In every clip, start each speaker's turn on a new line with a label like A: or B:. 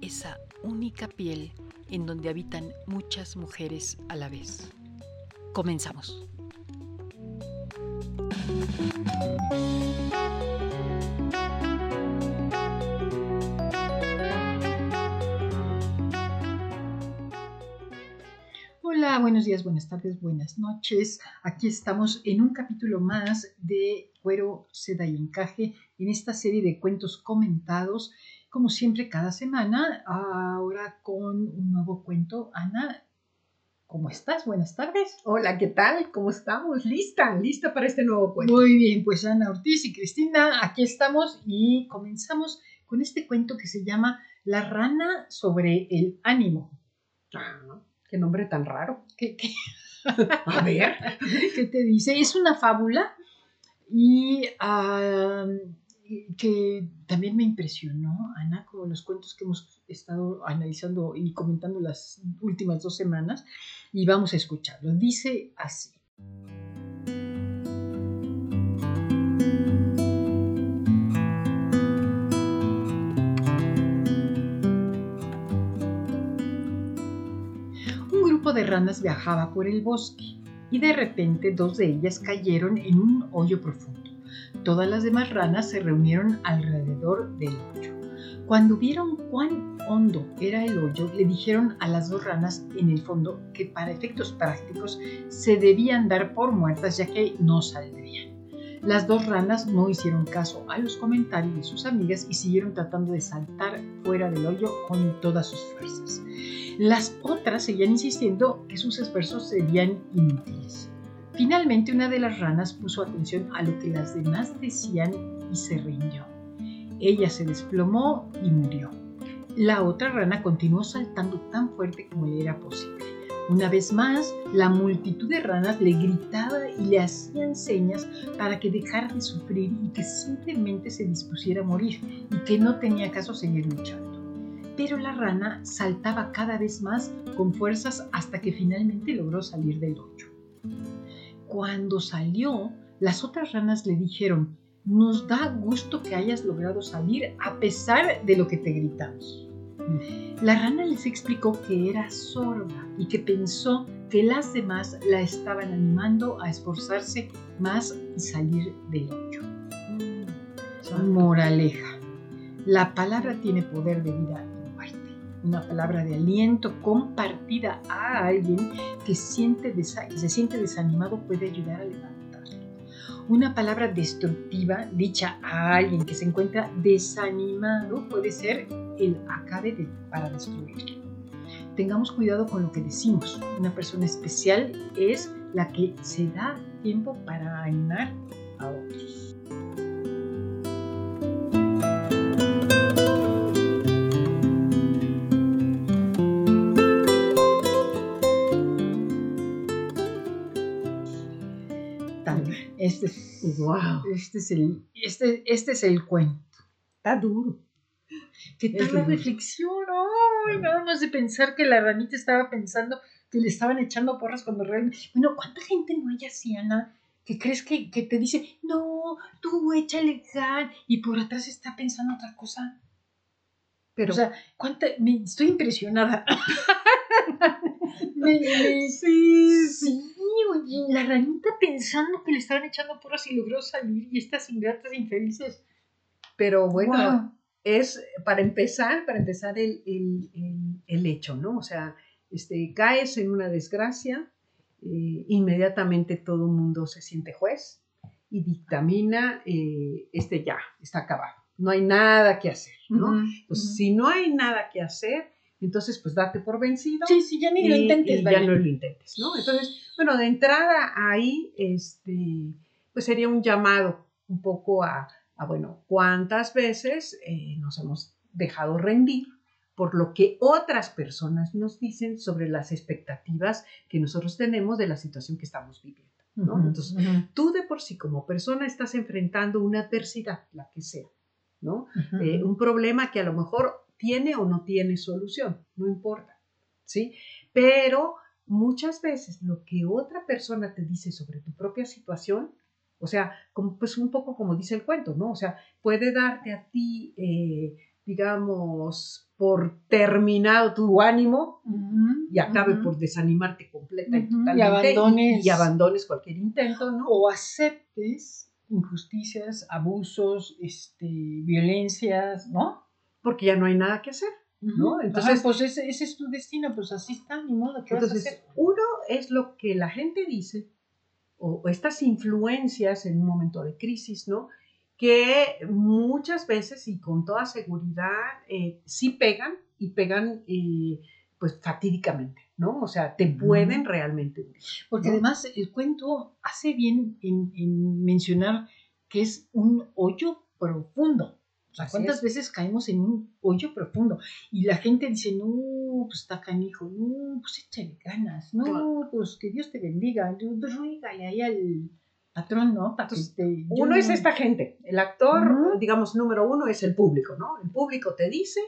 A: esa única piel en donde habitan muchas mujeres a la vez. Comenzamos.
B: Hola, buenos días, buenas tardes, buenas noches. Aquí estamos en un capítulo más de Cuero, Seda y Encaje en esta serie de cuentos comentados, como siempre cada semana, ahora con un nuevo cuento. Ana, ¿cómo estás? Buenas tardes.
C: Hola, ¿qué tal? ¿Cómo estamos? ¿Lista? ¿Lista para este nuevo cuento?
B: Muy bien, pues Ana Ortiz y Cristina, aquí estamos y comenzamos con este cuento que se llama La rana sobre el ánimo.
C: Ah, qué nombre tan raro.
B: ¿Qué, qué?
C: A ver.
B: ¿Qué te dice? Es una fábula y ah, que también me impresionó, Ana, con los cuentos que hemos estado analizando y comentando las últimas dos semanas, y vamos a escucharlo. Dice así. Un grupo de ranas viajaba por el bosque y de repente dos de ellas cayeron en un hoyo profundo. Todas las demás ranas se reunieron alrededor del hoyo. Cuando vieron cuán hondo era el hoyo, le dijeron a las dos ranas en el fondo que para efectos prácticos se debían dar por muertas ya que no saldrían. Las dos ranas no hicieron caso a los comentarios de sus amigas y siguieron tratando de saltar fuera del hoyo con todas sus fuerzas. Las otras seguían insistiendo que sus esfuerzos serían inútiles. Finalmente una de las ranas puso atención a lo que las demás decían y se rindió. Ella se desplomó y murió. La otra rana continuó saltando tan fuerte como le era posible. Una vez más, la multitud de ranas le gritaba y le hacían señas para que dejara de sufrir y que simplemente se dispusiera a morir y que no tenía caso seguir luchando. Pero la rana saltaba cada vez más con fuerzas hasta que finalmente logró salir del hoyo. Cuando salió, las otras ranas le dijeron, nos da gusto que hayas logrado salir a pesar de lo que te gritamos. La rana les explicó que era sorda y que pensó que las demás la estaban animando a esforzarse más y salir del hoyo. Moraleja. La palabra tiene poder de vida. Una palabra de aliento compartida a alguien que siente se siente desanimado puede ayudar a levantarlo. Una palabra destructiva dicha a alguien que se encuentra desanimado puede ser el acabe para destruirlo. Tengamos cuidado con lo que decimos. Una persona especial es la que se da tiempo para animar a otros. Este,
C: Wow.
B: este, es el, este, este es el cuento.
C: Está duro.
B: ¿Qué tal
C: Es
B: la
C: duro.
B: reflexión? Ay, nada más de pensar que la ranita estaba pensando que le estaban echando porras cuando realmente... Bueno, ¿cuánta gente no hay así, Ana? Que crees que, que te dice, no, tú échale gas y por atrás está pensando otra cosa.
C: Pero
B: o sea, ¿cuánta? me- estoy impresionada. Me- me-
C: sí,
B: Sí, oye, la ranita pensando que le estaban echando porras y logró salir y estas ingratas infelices.
C: Pero bueno, es para empezar, para empezar el, el- el- el hecho, ¿no? O sea, este, caes en una desgracia, eh, inmediatamente todo el mundo se siente juez y dictamina, eh, este ya, está acabado, no hay nada que hacer, ¿no? Entonces,
B: ujú.
C: si no hay nada que hacer, entonces pues date por vencido.
B: Sí, sí, ya ni lo
C: y-
B: intentes,
C: y ya no lo intentes, ¿no? Entonces, bueno, de entrada ahí, este, pues sería un llamado un poco a, a, bueno, cuántas veces eh, nos hemos dejado rendir por lo que otras personas nos dicen sobre las expectativas que nosotros tenemos de la situación que estamos viviendo, ¿no? Entonces, tú de por sí como persona estás enfrentando una adversidad, la que sea, ¿no? eh, un problema que a lo mejor tiene o no tiene solución, no importa, ¿sí? Pero muchas veces lo que otra persona te dice sobre tu propia situación, o sea, como, pues un poco como dice el cuento, ¿no? O sea, puede darte a ti, eh, digamos, por terminado tu ánimo y acabe por desanimarte completa y
B: Ujú, y
C: totalmente
B: abandones-
C: y abandones cualquier intento, ¿no?
B: o aceptes injusticias, abusos, este, violencias, ¿no?
C: Porque ya no hay nada que hacer. ¿no?
B: Ajá,
C: Entonces-
B: pues ese, ese es tu destino, pues así está, ni modo, ¿qué vas a
C: Entonces,
B: hacer?
C: uno es lo que la gente dice, o, o estas influencias en un momento de crisis, ¿no? Que muchas veces y con toda seguridad eh, sí pegan y pegan eh, pues fatídicamente, ¿no? O sea, te pueden realmente hundir.
B: Porque
C: ¿no?
B: además el cuento hace bien en, en mencionar que es un hoyo profundo. Sea, ¿cuántas
C: es.
B: veces caemos en un hoyo profundo? Y la gente dice, no, pues está canijo, no, pues échale ganas, no,
C: Claro.
B: pues que Dios te bendiga, pues ruégale ahí al patrón, ¿no? Para que
C: Entonces,
B: te... yo
C: Uno es
B: no-
C: esta gente, el actor,
B: Ujú.
C: digamos, número uno es el público, ¿no? El público te dice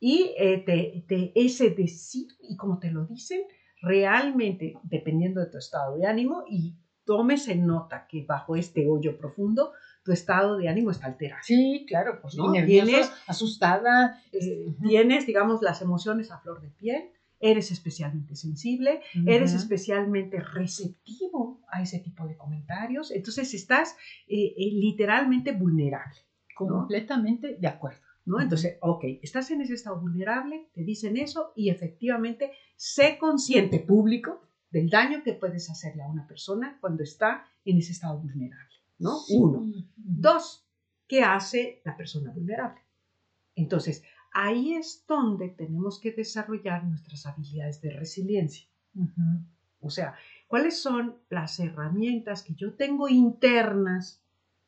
C: y eh, te, te- ese decir y como te lo dicen, realmente, dependiendo de tu estado de ánimo, y tomes en nota que bajo este hoyo profundo, tu estado de ánimo está alterado.
B: Sí, claro, pues
C: ¿No?
B: y nerviosa,
C: Tienes-
B: asustada.
C: Eh, tienes, digamos, las emociones a flor de piel, eres especialmente sensible, eres especialmente receptivo a ese tipo de comentarios, entonces estás eh, eh, literalmente vulnerable.
B: completamente de acuerdo.
C: ¿no? Entonces, ok, estás en ese estado vulnerable, te dicen eso y efectivamente sé consciente público del daño que puedes hacerle a una persona cuando está en ese estado vulnerable, ¿no? Uno. Dos, ¿qué hace la persona vulnerable? Entonces, ahí es donde tenemos que desarrollar nuestras habilidades de resiliencia. O sea, ¿cuáles son las herramientas que yo tengo internas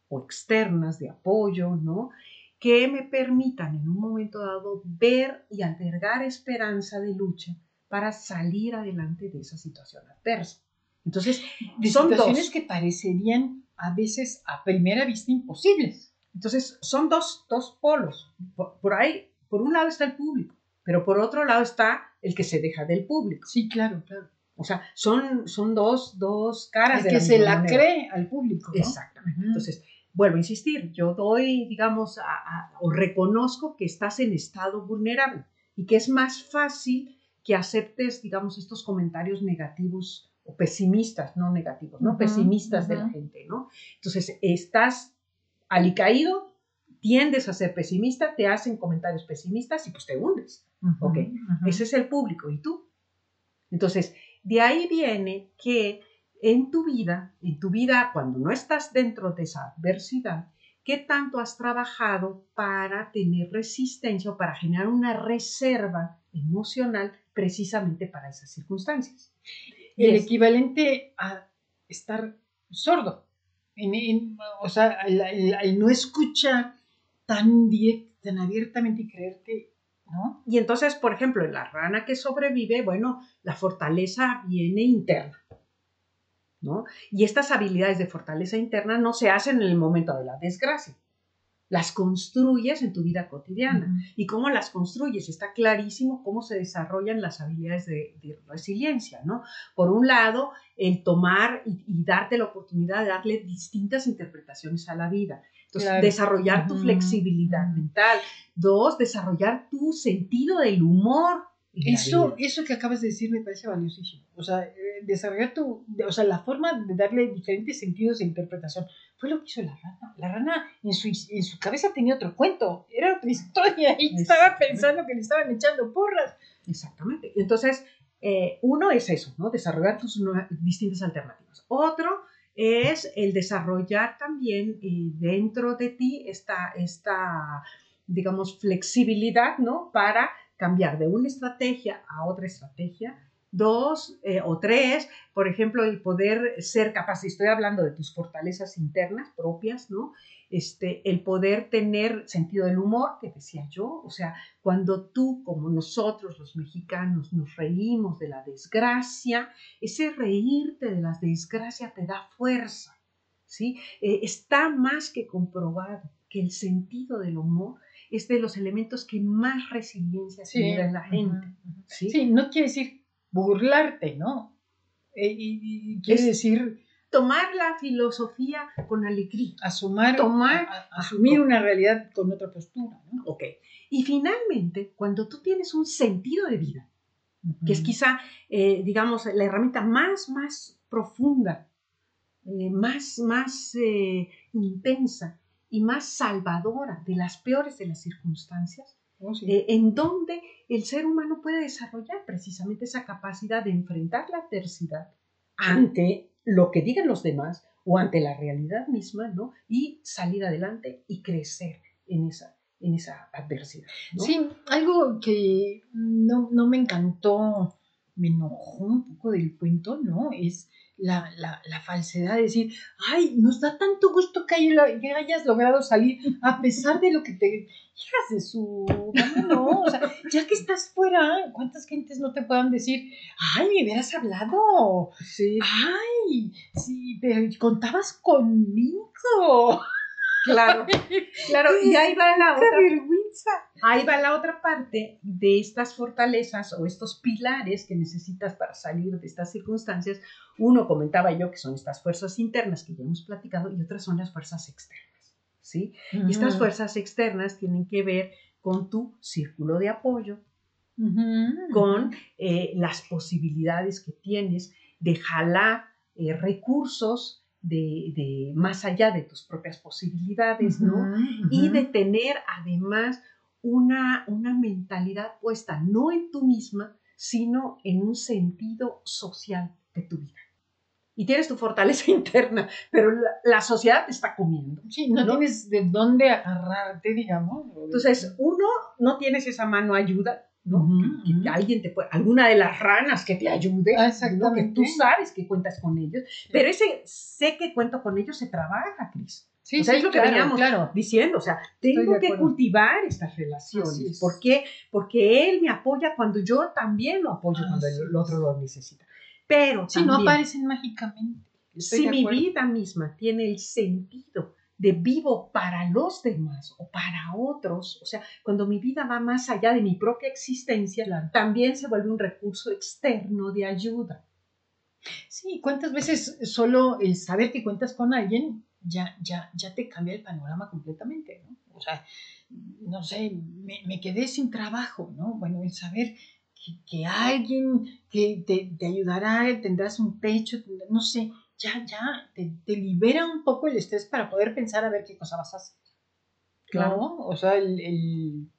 C: o externas de apoyo, ¿no? Que me permitan en un momento dado ver y albergar esperanza de lucha para salir adelante de esa situación adversa. Entonces,
B: De
C: son
B: situaciones
C: dos.
B: que parecerían a veces a primera vista imposibles.
C: Entonces, son dos, dos polos. Por, por ahí, por un lado está el público, pero por otro lado está el que se deja del público.
B: Sí, claro, claro.
C: O sea, son, son dos, dos caras
B: El
C: de
B: que
C: la
B: se la
C: moneda.
B: cree al público. ¿no?
C: Exactamente.
B: Ujú.
C: Entonces, vuelvo a insistir, yo doy, digamos, a- a- o reconozco que estás en estado vulnerable y que es más fácil que aceptes, digamos, estos comentarios negativos o pesimistas, no negativos, ¿no? Pesimistas de la gente, ¿no? Entonces, estás alicaído, tiendes a ser pesimista, te hacen comentarios pesimistas y pues te hundes.
B: Ujú,
C: ok. Ese es el público. ¿Y tú? Entonces, de ahí viene que en tu vida, en tu vida, cuando no estás dentro de esa adversidad, ¿qué tanto has trabajado para tener resistencia o para generar una reserva emocional precisamente para esas circunstancias?
B: El
C: es-
B: equivalente a estar sordo. En- en- o sea, al, al- al no escuchar tan tan abiertamente y creerte, ¿no?
C: Y entonces, por ejemplo, en la rana que sobrevive, bueno, la fortaleza viene interna, ¿no? Y estas habilidades de fortaleza interna no se hacen en el momento de la desgracia, las construyes en tu vida cotidiana. ¿Y cómo las construyes? Está clarísimo cómo se desarrollan las habilidades de, de resiliencia, ¿no? Por un lado, el tomar y, y darte la oportunidad de darle distintas interpretaciones a la vida. Entonces,
B: Claro.
C: desarrollar tu flexibilidad mental. Dos, desarrollar tu sentido del humor.
B: Eso, eso que acabas de decir me parece valiosísimo. O sea, desarrollar tu, o sea, la forma de darle diferentes sentidos de interpretación. Fue lo que hizo la rana. La rana en su, en su cabeza tenía otro cuento, era otra historia y estaba pensando que le estaban echando porras.
C: Exactamente. Entonces, eh, uno es eso, ¿no? Desarrollar tus distintas alternativas. Otro es el desarrollar también eh, dentro de ti esta, esta, digamos, flexibilidad, ¿no? Para cambiar de una estrategia a otra estrategia. Dos eh, o tres, por ejemplo, el poder ser capaz, estoy hablando de tus fortalezas internas propias, ¿no? Este, el poder tener sentido del humor, que decía yo, o sea, cuando tú, como nosotros los mexicanos, nos reímos de la desgracia, ese reírte de la desgracia te da fuerza, ¿sí? Eh, está más que comprobado que el sentido del humor es de los elementos que más resiliencia genera en la gente.
B: ¿sí? no quiere decir burlarte, ¿no? Eh, y, quiere decir
C: tomar la filosofía con alegría.
B: Asumar, tomar, asumir una realidad con otra postura. ¿no?
C: Ok. Y finalmente, cuando tú tienes un sentido de vida, que es quizá, eh, digamos, la herramienta más, más profunda, eh, más, más eh, intensa y más salvadora de las peores de las circunstancias, oh, en donde el ser humano puede desarrollar precisamente esa capacidad de enfrentar la adversidad ante lo que digan los demás o ante la realidad misma, ¿no? Y salir adelante y crecer en esa, en esa adversidad.
B: Sí, algo que no, no, me encantó, me enojó un poco del cuento, ¿no? Es la, la, la, falsedad de decir, ay, nos da tanto gusto que, hayas logrado salir a pesar de lo que te... Hijas de su... No, o sea, ya que estás fuera, ¿cuántas gentes no te puedan decir, ay, me hubieras hablado? Sí. Ay, sí, pero contabas conmigo.
C: Claro, claro, y ahí va la otra vergüenza. Ahí va la otra parte de estas fortalezas o estos pilares que necesitas para salir de estas circunstancias. Uno comentaba yo que son estas fuerzas internas que ya hemos platicado y otras son las fuerzas externas, ¿sí? Y estas fuerzas externas tienen que ver con tu círculo de apoyo, con eh, las posibilidades que tienes de jalar eh, recursos de, más allá de tus propias posibilidades, ¿no? Y de tener además una, una mentalidad puesta no en tú misma, sino en un sentido social de tu vida. Y tienes tu fortaleza interna, pero la, sociedad te está comiendo.
B: Sí, no, tienes de dónde agarrarte, digamos.
C: Entonces, uno, no tienes esa mano ayuda, ¿no? que, alguien te puede, alguna de las ranas que te ayude, ¿no? que tú sabes que cuentas con ellos, pero ese sé que cuento con ellos se trabaja, Cris. Sí, o sea, es lo que veníamos claro. diciendo, o sea, tengo que cultivar estas relaciones. ¿Por qué? Porque él me apoya cuando yo también lo apoyo cuando el, otro lo necesita. Pero
B: si no aparecen mágicamente.
C: si mi vida misma tiene el sentido de vivo para los demás o para otros, o sea, cuando mi vida va más allá de mi propia existencia, también se vuelve un recurso externo de ayuda.
B: Sí, ¿cuántas veces solo el saber que cuentas con alguien ya, ya, ya te cambia el panorama completamente, ¿no? O sea, no sé, me, quedé sin trabajo, ¿no? Bueno, el saber que, alguien que te, te, ayudará, tendrás un techo, no sé, ya, ya, te, libera un poco el estrés para poder pensar a ver qué cosa vas a hacer.
C: Claro. O sea, el...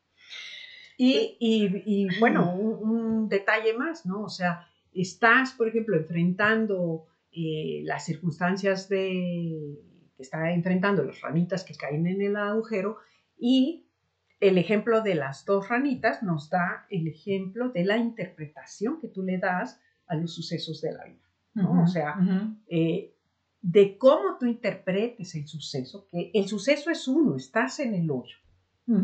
C: Y, bueno, un, detalle más, ¿no? O sea, estás, por ejemplo, enfrentando eh, las circunstancias de que está enfrentando las ranitas que caen en el agujero y el ejemplo de las dos ranitas nos da el ejemplo de la interpretación que tú le das a los sucesos de la vida o sea, eh, de cómo tú interpretes el suceso, que el suceso es uno, estás en el hoyo.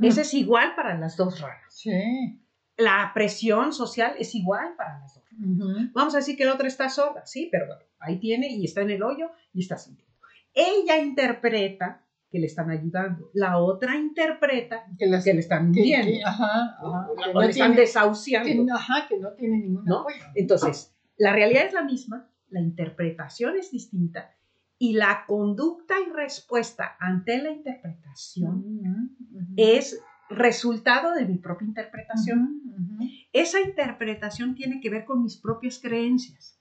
C: Ese es igual para las dos ranas. Sí. La presión social es igual para las dos ranas. Vamos a decir que la otra está sorda, sí, pero bueno, ahí tiene y está en el hoyo y está sintiendo. Ella interpreta que le están ayudando. La otra interpreta que, le están hundiendo. ajá, o, le están desahuciando.
B: ajá, que no tiene ningún apoyo.
C: Entonces, la realidad es la misma, la interpretación es distinta y la conducta y respuesta ante la interpretación es resultado de mi propia interpretación. Esa interpretación tiene que ver con mis propias creencias.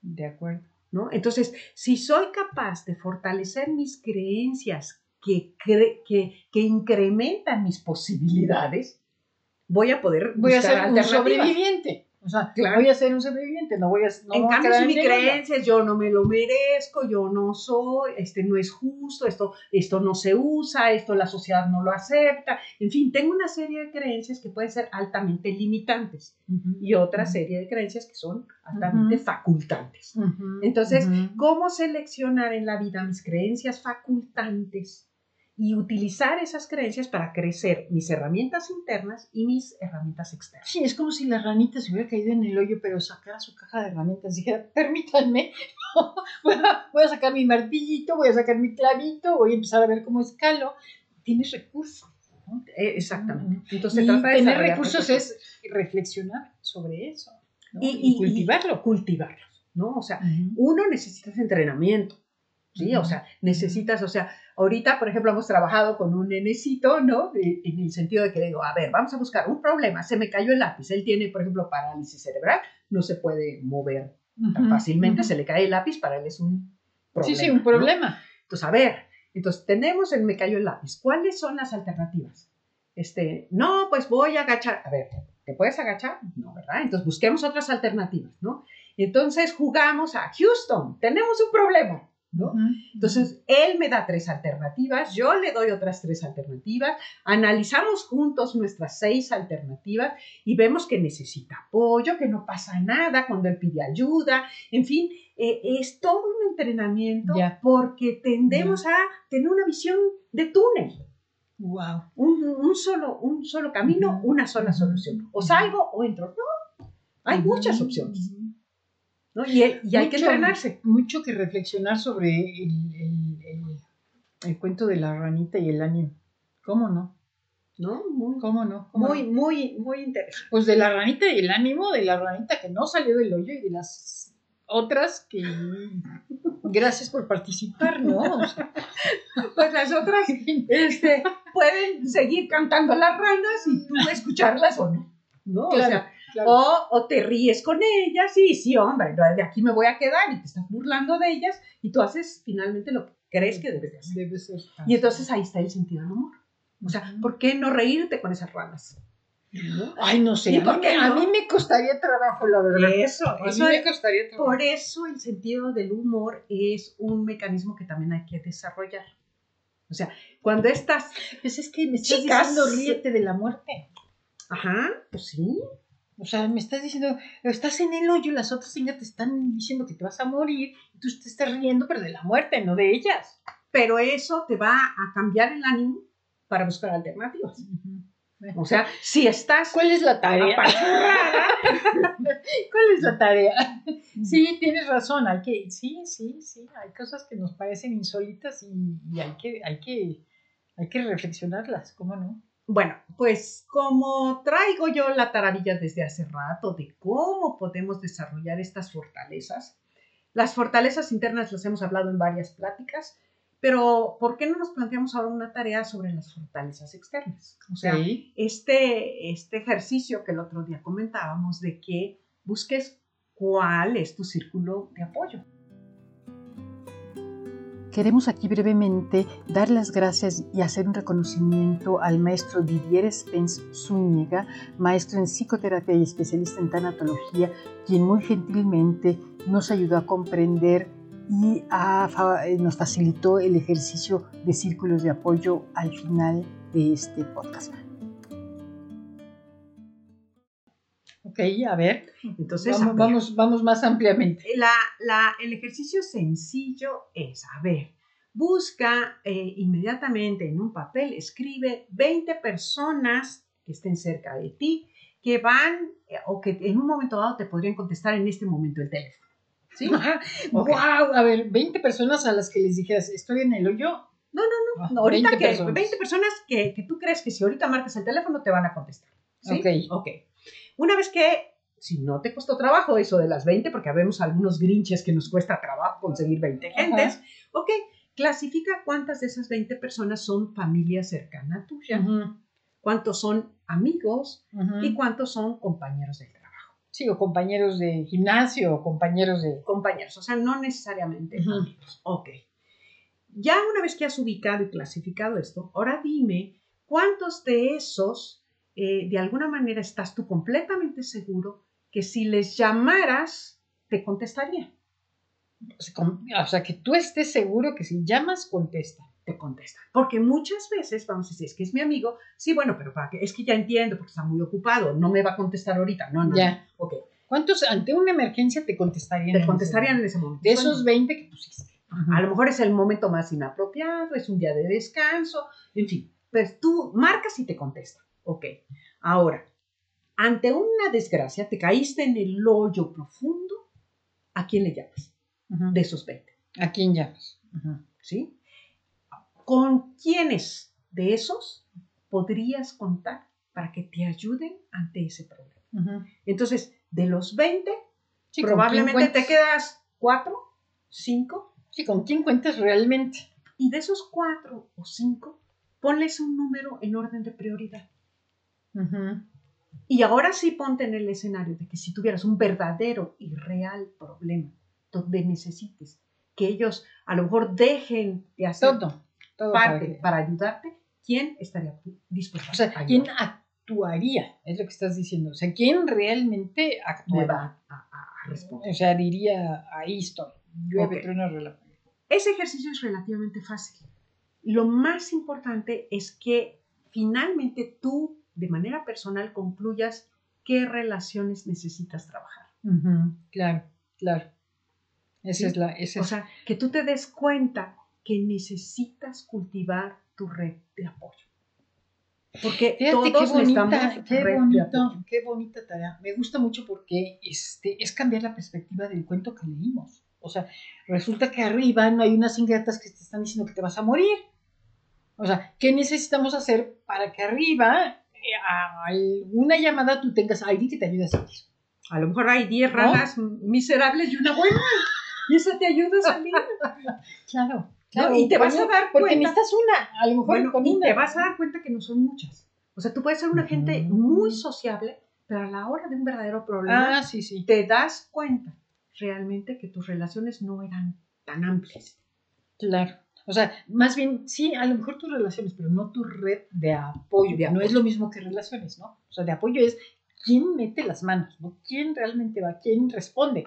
B: De acuerdo.
C: ¿No? Entonces, si soy capaz de fortalecer mis creencias que, que, que incrementan mis posibilidades, voy a poder
B: voy a ser un sobreviviente. O sea,
C: Claro.
B: voy a ser un sobreviviente, no voy a. No
C: en
B: voy
C: cambio, si mi creencia es yo no me lo merezco, yo no soy, este no es justo, esto, esto no se usa, esto la sociedad no lo acepta. En fin, tengo una serie de creencias que pueden ser altamente limitantes y otra serie de creencias que son altamente
B: Ujú.
C: facultantes. Entonces. ¿cómo seleccionar en la vida mis creencias facultantes y utilizar esas creencias para crecer mis herramientas internas y mis herramientas externas?
B: Sí, es como si la ranita se hubiera caído en el hoyo, pero sacara su caja de herramientas. Dijera, permítanme, voy, a, voy a sacar mi martillito, voy a sacar mi clavito, voy a empezar a ver cómo escalo. Tienes recursos. ¿no?
C: Eh, exactamente. Entonces,
B: Y
C: trata de
B: tener recursos es reflexionar sobre eso ¿no?
C: Y-
B: y,
C: y-
B: cultivarlo.
C: cultivarlos, ¿no? O sea, uno necesita ese entrenamiento, ¿sí? O sea, necesitas, o sea, ahorita, por ejemplo, hemos trabajado con un nenecito, ¿no? En el sentido de que le digo, a ver, vamos a buscar un problema, se me cayó el lápiz, él tiene, por ejemplo, parálisis cerebral, no se puede mover tan fácilmente,
B: Ujú.
C: se le cae el lápiz, para él es un problema.
B: Sí, sí, un
C: ¿no?
B: problema.
C: Entonces, a ver, entonces tenemos el me cayó el lápiz. ¿Cuáles son las alternativas? Este, no, pues voy a agachar. A ver, ¿te puedes agachar? No, ¿verdad? Entonces busquemos otras alternativas, ¿no? Entonces jugamos a Houston, tenemos un problema, ¿no?
B: Ujú.
C: Entonces, él me da tres alternativas, yo le doy otras tres alternativas, analizamos juntos nuestras seis alternativas y vemos que necesita apoyo, que no pasa nada cuando él pide ayuda, en fin, eh, es todo un entrenamiento
B: Ya.
C: porque tendemos a tener una visión de túnel,
B: Wow.
C: un, un solo, un solo camino,
B: Ujú.
C: una sola solución. O salgo o entro. No, hay muchas opciones. ¿No? Y, y hay que
B: Mucho-
C: entrenarse.
B: Mucho que reflexionar sobre el, el- el- el cuento de la ranita y el ánimo. ¿Cómo no?
C: ¿no? Muy,
B: ¿Cómo no? ¿Cómo
C: muy,
B: no?
C: muy, muy interesante.
B: Pues de la ranita y el ánimo, de la ranita que no salió del hoyo y de las otras que... Gracias por participar, ¿no? O sea,
C: Pues las otras este, pueden seguir cantando las ranas y tú escucharlas o no. ¿no? o, sea,
B: claro.
C: o, o te ríes con ellas, sí, sí, hombre, no, de aquí me voy a quedar y te estás burlando de ellas y tú haces finalmente lo que crees que debes de hacer.
B: Debe ser.
C: Y entonces ahí está el sentido del humor. O sea, ¿por qué no reírte con esas ranas? ¿No?
B: Ay, no sé.
C: ¿Y
B: a,
C: por
B: mí,
C: qué
B: me- a
C: no?
B: mí me costaría trabajo, la verdad.
C: Eso,
B: A mí
C: eso
B: me costaría trabajo.
C: Por eso el sentido del humor es un mecanismo que también hay que desarrollar. O sea, cuando estás,
B: Pues es que me estás
C: Chicas.
B: diciendo ríete de la muerte.
C: ajá, pues sí,
B: O sea, me estás diciendo, estás en el hoyo y las otras niñas te están diciendo que te vas a morir y tú te estás riendo, pero de la muerte, no de ellas.
C: pero eso te va a cambiar el ánimo para buscar alternativas. O sea, si estás
B: ¿Cuál es la tarea? ¿Cuál es la tarea? Sí, tienes razón, hay que, sí, sí, sí, hay cosas que nos parecen insólitas y, y hay que, hay que, hay que reflexionarlas, ¿cómo no?
C: Bueno, pues como traigo yo la taravilla desde hace rato de cómo podemos desarrollar estas fortalezas, las fortalezas internas las hemos hablado en varias pláticas, pero ¿por qué no nos planteamos ahora una tarea sobre las fortalezas externas? O sea,
B: Sí.
C: este, este ejercicio que el otro día comentábamos de que busques cuál es tu círculo de apoyo.
D: Queremos aquí brevemente dar las gracias y hacer un reconocimiento al maestro Didier Spence Zúñiga, maestro en psicoterapia y especialista en tanatología, quien muy gentilmente nos ayudó a comprender y eh, nos facilitó el ejercicio de círculos de apoyo al final de este podcast.
B: Ok, a ver,
C: Entonces,
B: vamos, vamos, vamos más ampliamente.
C: La, la- el ejercicio sencillo es, a ver, busca eh, inmediatamente en un papel, escribe 20 personas que estén cerca de ti, que van eh, o que en un momento dado te podrían contestar en este momento el teléfono. ¿Sí?
B: Ajá.
C: Ok.
B: Wow, a ver, 20 personas a las que les dijeras, estoy en el hoyo.
C: No,
B: no, no.
C: No, ahorita
B: 20
C: que
B: personas.
C: 20 personas que, que tú crees que si ahorita marcas el teléfono te van a contestar. ¿sí?
B: Ok.
C: Ok. Una vez que, si no te costó trabajo eso de las 20, porque habemos algunos grinches que nos cuesta trabajo conseguir 20 gentes, ok, clasifica cuántas de esas 20 personas son familia cercana tuya, cuántos son amigos y cuántos son compañeros del trabajo.
B: Sí, o compañeros de gimnasio, o compañeros de...
C: Compañeros, o sea, no necesariamente amigos. Ok. Ya una vez que has ubicado y clasificado esto, ahora dime cuántos de esos, eh, de alguna manera, estás tú completamente seguro que si les llamaras, te contestarían.
B: O sea, que tú estés seguro que si llamas, contesta.
C: Te contesta. Porque muchas veces vamos a decir, es que es mi amigo, sí, bueno, pero para que, es que ya entiendo porque está muy ocupado, no me va a contestar ahorita. No, no.
B: Ya.
C: Ok.
B: ¿Cuántos ante una emergencia te contestarían?
C: Te contestarían en ese momento.
B: De esos 20 que pusiste.
C: A lo mejor es el momento más inapropiado, es un día de descanso, en fin. Pues tú marcas y te contesta. Ok. Ahora, ante una desgracia, te caíste en el hoyo profundo, ¿a quién le llamas? De esos 20.
B: ¿A quién llamas?
C: ¿Sí? ¿Con quiénes de esos podrías contar para que te ayuden ante ese problema? Entonces, de los 20, probablemente te quedas 4, 5.
B: Sí, ¿con quién cuentas realmente?
C: Y de esos 4 o 5, ponles un número en orden de prioridad. Y ahora sí ponte en el escenario de que si tuvieras un verdadero y real problema donde necesites que ellos a lo mejor dejen de hacer
B: todo,
C: parte para, ayudarte, ¿quién estaría dispuesto?
B: O sea, ¿quién actuaría? Es lo que estás diciendo. O sea, ¿quién realmente actuaría?
C: a, responder.
B: O sea, diría, ahí estoy, llueve, okay.
C: Ese ejercicio es relativamente fácil. Lo más importante es que finalmente tú, de manera personal, concluyas qué relaciones necesitas trabajar.
B: Claro, claro. Esa es la.
C: o sea, que tú te des cuenta que necesitas cultivar tu red de apoyo. Porque todos qué bonita,
B: qué bonito, qué bonita tarea. Me gusta mucho porque este, es cambiar la perspectiva del cuento que leímos. O sea, resulta que arriba no hay unas ingratas que te están diciendo que te vas a morir. O sea, ¿qué necesitamos hacer para que arriba a alguna llamada tú tengas a alguien que te ayude a salir?
C: A lo mejor hay 10 ranas miserables y una buena. Y eso te ayuda a salir.
B: claro. Claro,
C: y te vas a dar cuenta.
B: Porque necesitas una, a lo mejor
C: con y te vas a dar cuenta que no son muchas. O sea, tú puedes ser una gente muy sociable, pero a la hora de un verdadero problema,
B: ah, sí, sí.
C: te das cuenta realmente que tus relaciones no eran tan amplias.
B: Claro. O sea, más bien, sí, a lo mejor tus relaciones, pero no tu red de apoyo. No es lo mismo que relaciones, ¿no? O sea, de apoyo es quién mete las manos, ¿no? ¿Quién realmente va? ¿Quién responde?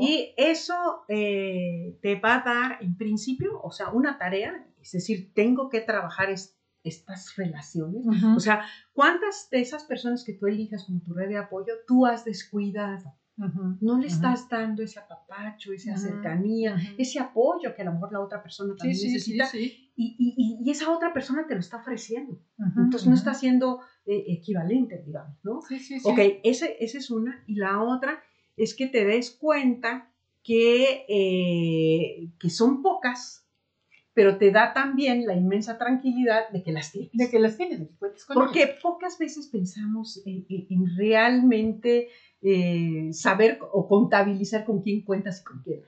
C: Y eso eh, te va a dar, en principio, o sea, una tarea, es decir, tengo que trabajar estas relaciones. O sea, ¿cuántas de esas personas que tú elijas como tu red de apoyo tú has descuidado? No le estás dando ese apapacho, esa cercanía, ese apoyo que a lo mejor la otra persona también necesita. y, y, esa otra persona te lo está ofreciendo. Entonces no está siendo eh, equivalente, digamos, ¿no?
B: Sí, sí,
C: Ok, esa es una. Y la otra es que te des cuenta que, eh, que son pocas, pero te da también la inmensa tranquilidad de que las tienes.
B: De que las tienes,
C: Porque pocas veces pensamos en, realmente eh, saber o contabilizar con quién cuentas y con quién.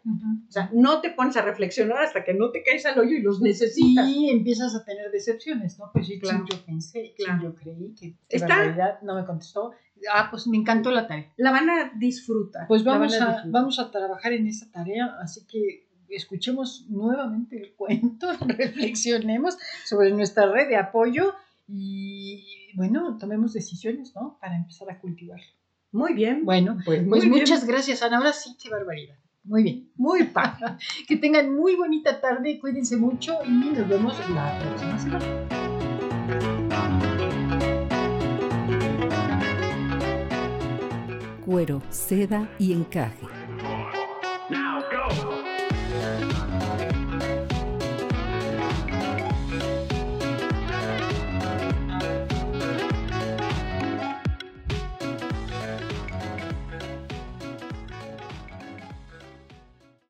C: O sea, no te pones a reflexionar hasta que no te caes al hoyo y los necesitas.
B: Y empiezas a tener decepciones, ¿no? Pues sí, claro. yo pensé, claro. yo creí que en realidad no me contestó ah, pues me encantó la tarea.
C: La van a disfrutar.
B: Pues vamos a, vamos a trabajar en esa tarea, así que escuchemos nuevamente el cuento, reflexionemos sobre nuestra red de apoyo y, bueno, tomemos decisiones, ¿no? Para empezar a cultivarlo.
C: Muy bien.
B: Bueno, pues, pues muchas gracias, Ana. Ahora sí, qué barbaridad. Muy bien.
C: Muy padre.
B: que tengan muy bonita tarde, cuídense mucho y nos vemos la próxima semana.
E: cuero, seda y encaje